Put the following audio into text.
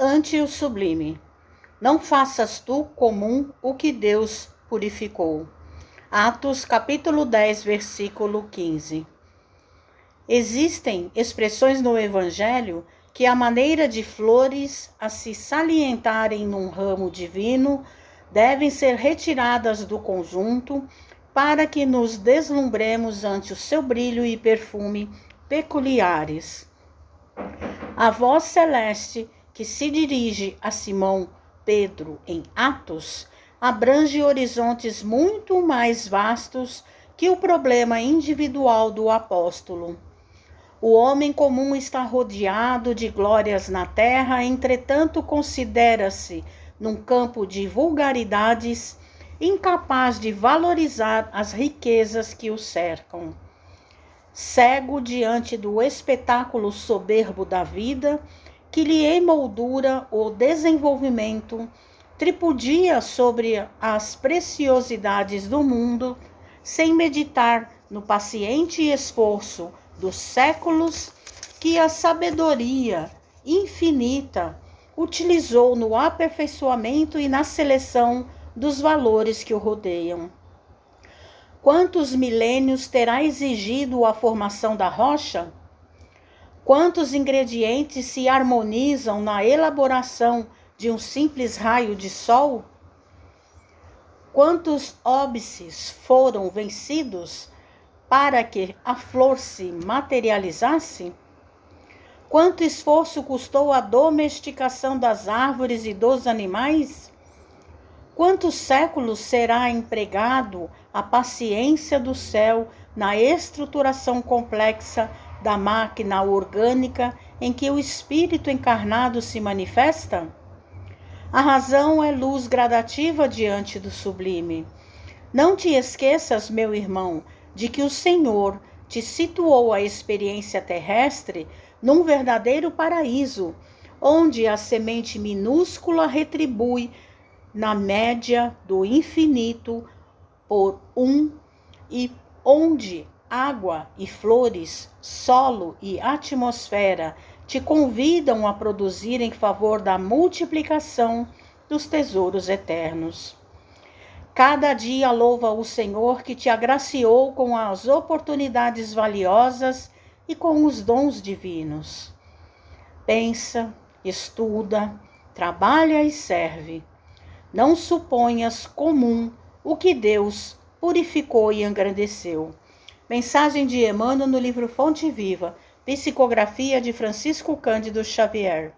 ante o sublime. Não faças tu comum o que Deus purificou. Atos capítulo 10, versículo 15. Existem expressões no Evangelho que, a maneira de flores a se salientarem num ramo divino, devem ser retiradas do conjunto para que nos deslumbremos ante o seu brilho e perfume peculiares. A voz celeste que se dirige a Simão Pedro em Atos abrange horizontes muito mais vastos que o problema individual do apóstolo. O homem comum está rodeado de glórias na terra, entretanto, considera-se, num campo de vulgaridades, incapaz de valorizar as riquezas que o cercam. Cego diante do espetáculo soberbo da vida, que lhe emoldura o desenvolvimento, tripudia sobre as preciosidades do mundo, sem meditar no paciente esforço dos séculos que a sabedoria infinita utilizou no aperfeiçoamento e na seleção dos valores que o rodeiam. Quantos milênios terá exigido a formação da rocha? Quantos ingredientes se harmonizam na elaboração de um simples raio de sol? Quantos óbices foram vencidos para que a flor se materializasse? Quanto esforço custou a domesticação das árvores e dos animais? Quantos séculos será empregado a paciência do céu na estruturação complexa da máquina orgânica em que o espírito encarnado se manifesta? A razão é luz gradativa diante do sublime. Não te esqueças, meu irmão, de que o Senhor te situou a experiência terrestre num verdadeiro paraíso, onde a semente minúscula retribui na média do infinito por um e onde água e flores, solo e atmosfera te convidam a produzir em favor da multiplicação dos tesouros eternos. Cada dia louva o Senhor que te agraciou com as oportunidades valiosas e com os dons divinos. Pensa, estuda, trabalha e serve. Não suponhas comum o que Deus purificou e engrandeceu. Mensagem de Emmanuel no livro Fonte Viva, Psicografia de Francisco Cândido Xavier.